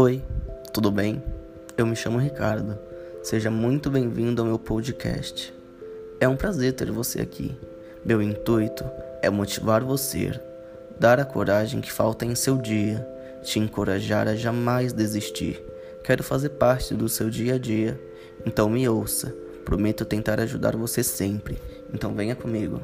Oi, tudo bem? Eu me chamo Ricardo. Seja muito bem-vindo ao meu podcast. É um prazer ter você aqui. Meu intuito é motivar você, dar a coragem que falta em seu dia, te encorajar a jamais desistir. Quero fazer parte do seu dia a dia, então me ouça. Prometo tentar ajudar você sempre. Então venha comigo.